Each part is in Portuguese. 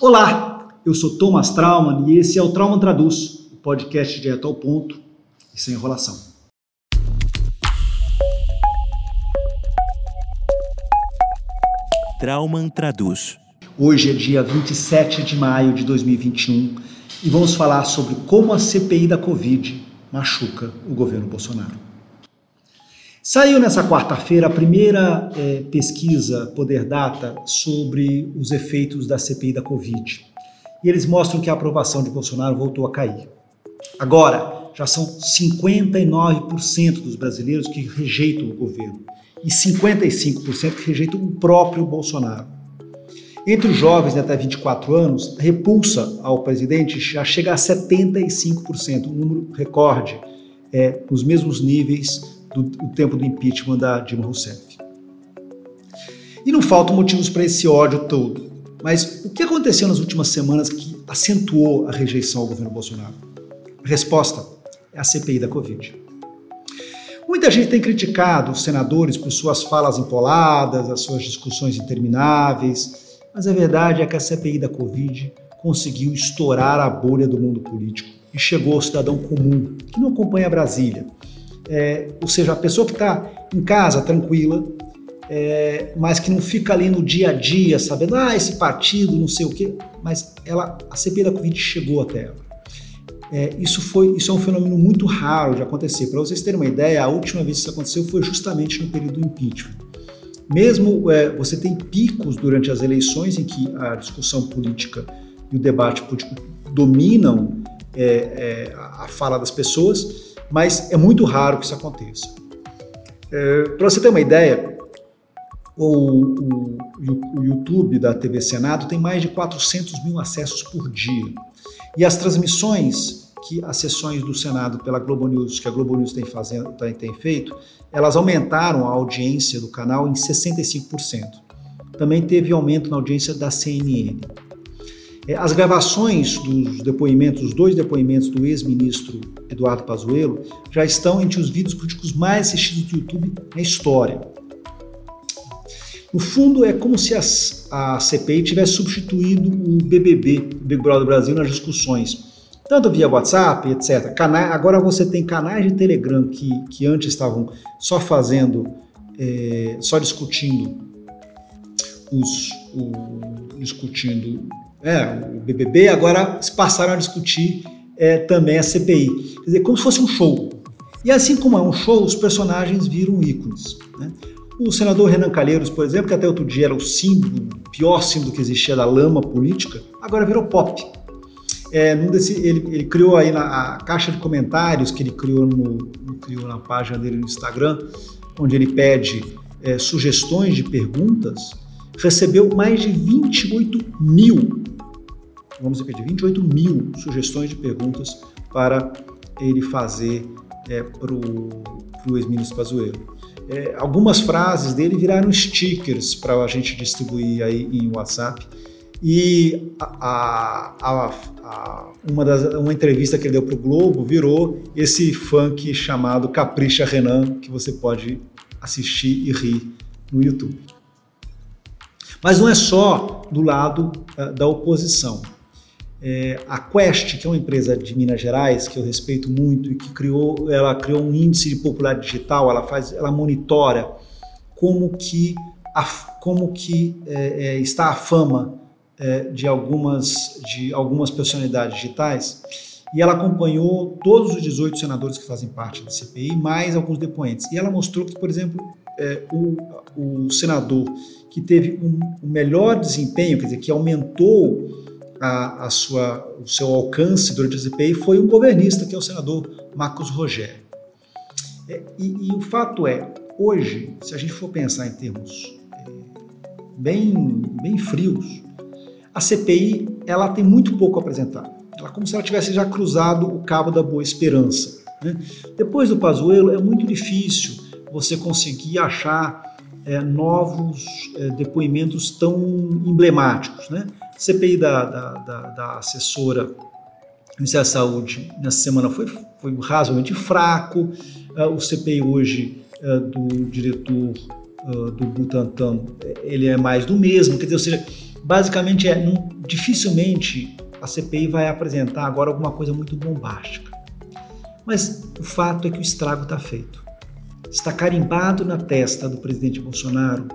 Olá, eu sou Thomas Trauman e esse é o Trauma Traduz, o podcast direto ao ponto e sem enrolação. Trauman Traduz. Hoje é dia 27 de maio de 2021 e vamos falar sobre como a CPI da Covid machuca o governo Bolsonaro. Saiu nessa quarta-feira a primeira é, pesquisa Poder Data sobre os efeitos da CPI da Covid. E eles mostram que a aprovação de Bolsonaro voltou a cair. Agora, já são 59% dos brasileiros que rejeitam o governo e 55% que rejeitam o próprio Bolsonaro. Entre os jovens de até 24 anos, a repulsa ao presidente já chega a 75%, um número recorde, é, nos mesmos níveis do, do tempo do impeachment da Dilma Rousseff. E não faltam motivos para esse ódio todo. Mas o que aconteceu nas últimas semanas que acentuou a rejeição ao governo Bolsonaro? A resposta é a CPI da Covid. Muita gente tem criticado os senadores por suas falas empoladas, as suas discussões intermináveis, mas a verdade é que a CPI da Covid conseguiu estourar a bolha do mundo político e chegou ao cidadão comum, que não acompanha Brasília, é, ou seja, a pessoa que está em casa tranquila, é, mas que não fica ali no dia a dia sabendo, ah, esse partido, não sei o quê, mas ela, a CPI da Covid chegou até ela. É, isso, foi, isso é um fenômeno muito raro de acontecer. Para vocês terem uma ideia, a última vez que isso aconteceu foi justamente no período do impeachment. Mesmo é, você tem picos durante as eleições em que a discussão política e o debate político dominam é, é a fala das pessoas, mas é muito raro que isso aconteça. É, Para você ter uma ideia, o, o, o, YouTube da TV Senado tem mais de 400 mil acessos por dia. E as transmissões que as sessões do Senado pela Globo News, que a Globo News tem, fazendo, tem feito, elas aumentaram a audiência do canal em 65%. Também teve aumento na audiência da CNN. É, as gravações dos depoimentos, os dois depoimentos do ex-ministro Eduardo Pazuello, já estão entre os vídeos políticos mais assistidos do YouTube na história. No fundo, é como se a, a CPI tivesse substituído o BBB, o Big Brother Brasil, nas discussões, tanto via WhatsApp, etc. Cana agora você tem canais de Telegram que, que antes estavam só fazendo, é, só discutindo os, o, discutindo é, o BBB, agora se passaram a discutir é, também a CPI. Quer dizer, como se fosse um show. E assim como é um show, os personagens viram ícones. Né? O senador Renan Calheiros, por exemplo, que até outro dia era o símbolo, o pior símbolo que existia da lama política, agora virou pop. É, desse, ele, ele, criou aí na caixa de comentários que ele criou, no, criou na página dele no Instagram, onde ele pede é, sugestões de perguntas, recebeu mais de 28 mil vamos repetir, 28 mil sugestões de perguntas para ele fazer é, para o ex-ministro Pazuello. É, algumas frases dele viraram stickers para a gente distribuir aí em WhatsApp. E a, a, a, uma, das, uma entrevista que ele deu para o Globo virou esse funk chamado Capricha Renan, que você pode assistir e rir no YouTube. Mas não é só do lado uh, da oposição. É, a Quest, que é uma empresa de Minas Gerais que eu respeito muito e que criou, ela criou um índice de popularidade digital, ela faz, ela monitora como que, a, como que é, é, está a fama é, de algumas de algumas personalidades digitais e ela acompanhou todos os 18 senadores que fazem parte da CPI, mais alguns depoentes. E ela mostrou que, por exemplo, é, o, o senador que teve um, um melhor desempenho, quer dizer, que aumentou a, a sua, o seu alcance durante a CPI foi um governista, que é o senador Marcos Rogério. É, e, e, o fato é, hoje, se a gente for pensar em termos é, bem, bem frios, a CPI ela tem muito pouco a apresentar. Ela é como se ela tivesse já cruzado o cabo da boa esperança. Né? Depois do Pazuello, é muito difícil você conseguir achar é, novos é, depoimentos tão emblemáticos. Né? CPI da, da, da, da assessora do Ministério da Saúde nessa semana foi, foi razoavelmente fraco. Uh, o CPI hoje uh, do diretor uh, do Butantan, ele é mais do mesmo. Quer dizer, ou seja, basicamente é, dificilmente a CPI vai apresentar agora alguma coisa muito bombástica. Mas o fato é que o estrago está feito. Está carimbado na testa do presidente Bolsonaro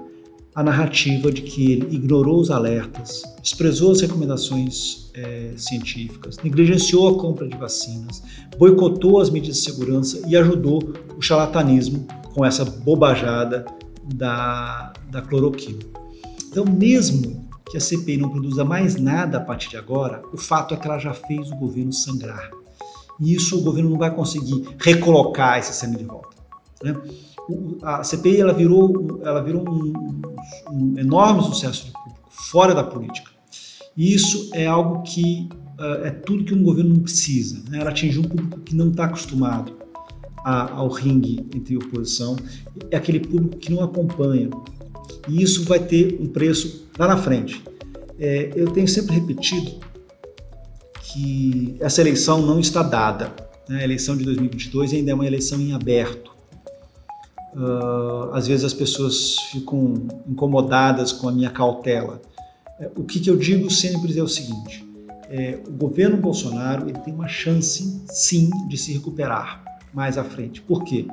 a narrativa de que ele ignorou os alertas, desprezou as recomendações é, científicas, negligenciou a compra de vacinas, boicotou as medidas de segurança e ajudou o charlatanismo com essa bobajada da, da cloroquina. Então, mesmo que a CPI não produza mais nada a partir de agora, o fato é que ela já fez o governo sangrar. E isso o governo não vai conseguir recolocar esse sangue de volta. Né? A CPI ela virou, ela virou um, um enorme sucesso de público, fora da política. E isso é algo que uh, é tudo que um governo não precisa. Né? Ela atingiu um público que não está acostumado a, ao ringue entre oposição, é aquele público que não acompanha. E isso vai ter um preço lá na frente. É, eu tenho sempre repetido que essa eleição não está dada. Né? A eleição de 2022 ainda é uma eleição em aberto. Uh, às vezes as pessoas ficam incomodadas com a minha cautela. É, o que, que, eu digo sempre é o seguinte: é, o governo Bolsonaro ele tem uma chance, sim, de se recuperar mais à frente. Por quê?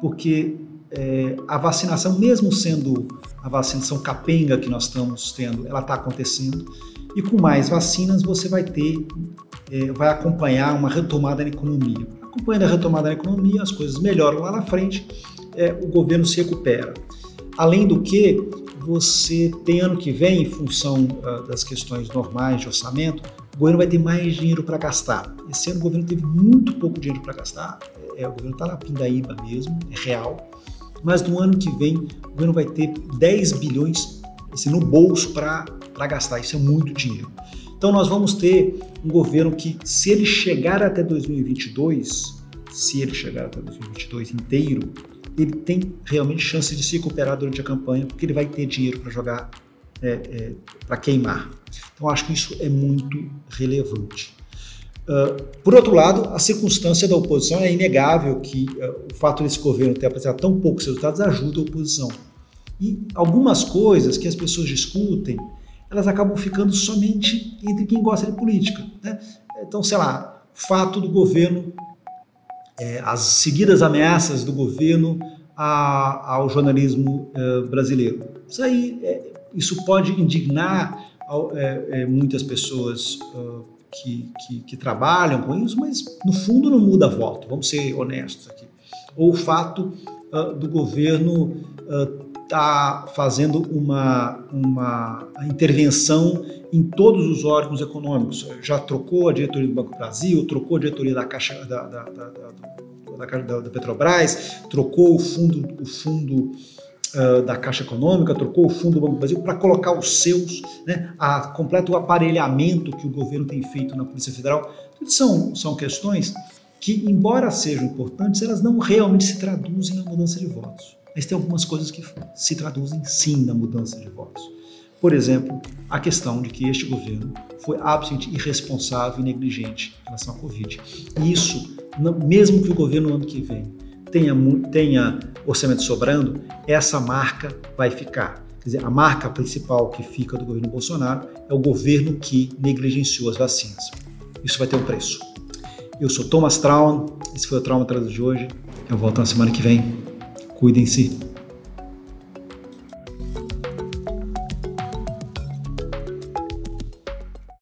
Porque é, a vacinação, mesmo sendo a vacinação capenga que nós estamos tendo, ela está acontecendo. E com mais vacinas você vai ter, é, vai acompanhar uma retomada na economia. Acompanhando a retomada na economia, as coisas melhoram lá na frente, é, o governo se recupera. Além do que, você tem ano que vem, em função uh, das questões normais de orçamento, o governo vai ter mais dinheiro para gastar. Esse ano o governo teve muito pouco dinheiro para gastar, é, o governo está na pindaíba mesmo, é real mas no ano que vem o governo vai ter 10 bilhões assim, no bolso para gastar. Isso é muito dinheiro. Então nós vamos ter um governo que, se ele chegar até 2022, se ele chegar até 2022 inteiro, ele tem realmente chance de se recuperar durante a campanha, porque ele vai ter dinheiro para jogar, é, é, para queimar. Então acho que isso é muito relevante. Uh, por outro lado, a circunstância da oposição é inegável que uh, o fato desse governo ter apresentado tão poucos resultados ajuda a oposição. E algumas coisas que as pessoas discutem, elas acabam ficando somente entre quem gosta de política. Né? Então, sei lá, fato do governo, é, as seguidas ameaças do governo a, ao jornalismo uh, brasileiro. Isso aí, é, isso pode indignar é, é, muitas pessoas que, que, que, trabalham com isso, mas no fundo não muda voto, vamos ser honestos aqui. Ou o fato uh, do governo uh, tá fazendo uma, uma intervenção em todos os órgãos econômicos. Já trocou a diretoria do Banco Brasil, trocou a diretoria da Caixa da, da, da, da, Petrobras, trocou o fundo, o fundo uh, da Caixa Econômica, trocou o Fundo do Banco Brasil para colocar os seus, né, a completo aparelhamento que o governo tem feito na Polícia Federal. Tudo são, são questões que, embora sejam importantes, elas não realmente se traduzem na mudança de votos. Mas tem algumas coisas que se traduzem sim na mudança de votos. Por exemplo, a questão de que este governo foi absolutamente irresponsável e negligente em relação à Covid. E isso, mesmo que o governo ano que vem tenha, tenha orçamento sobrando, essa marca vai ficar. Quer dizer, a marca principal que fica do governo Bolsonaro é o governo que negligenciou as vacinas. Isso vai ter um preço. Eu sou Thomas Traum, esse foi o Trauma Traduzido de hoje. Eu volto na semana que vem. Cuidem-se.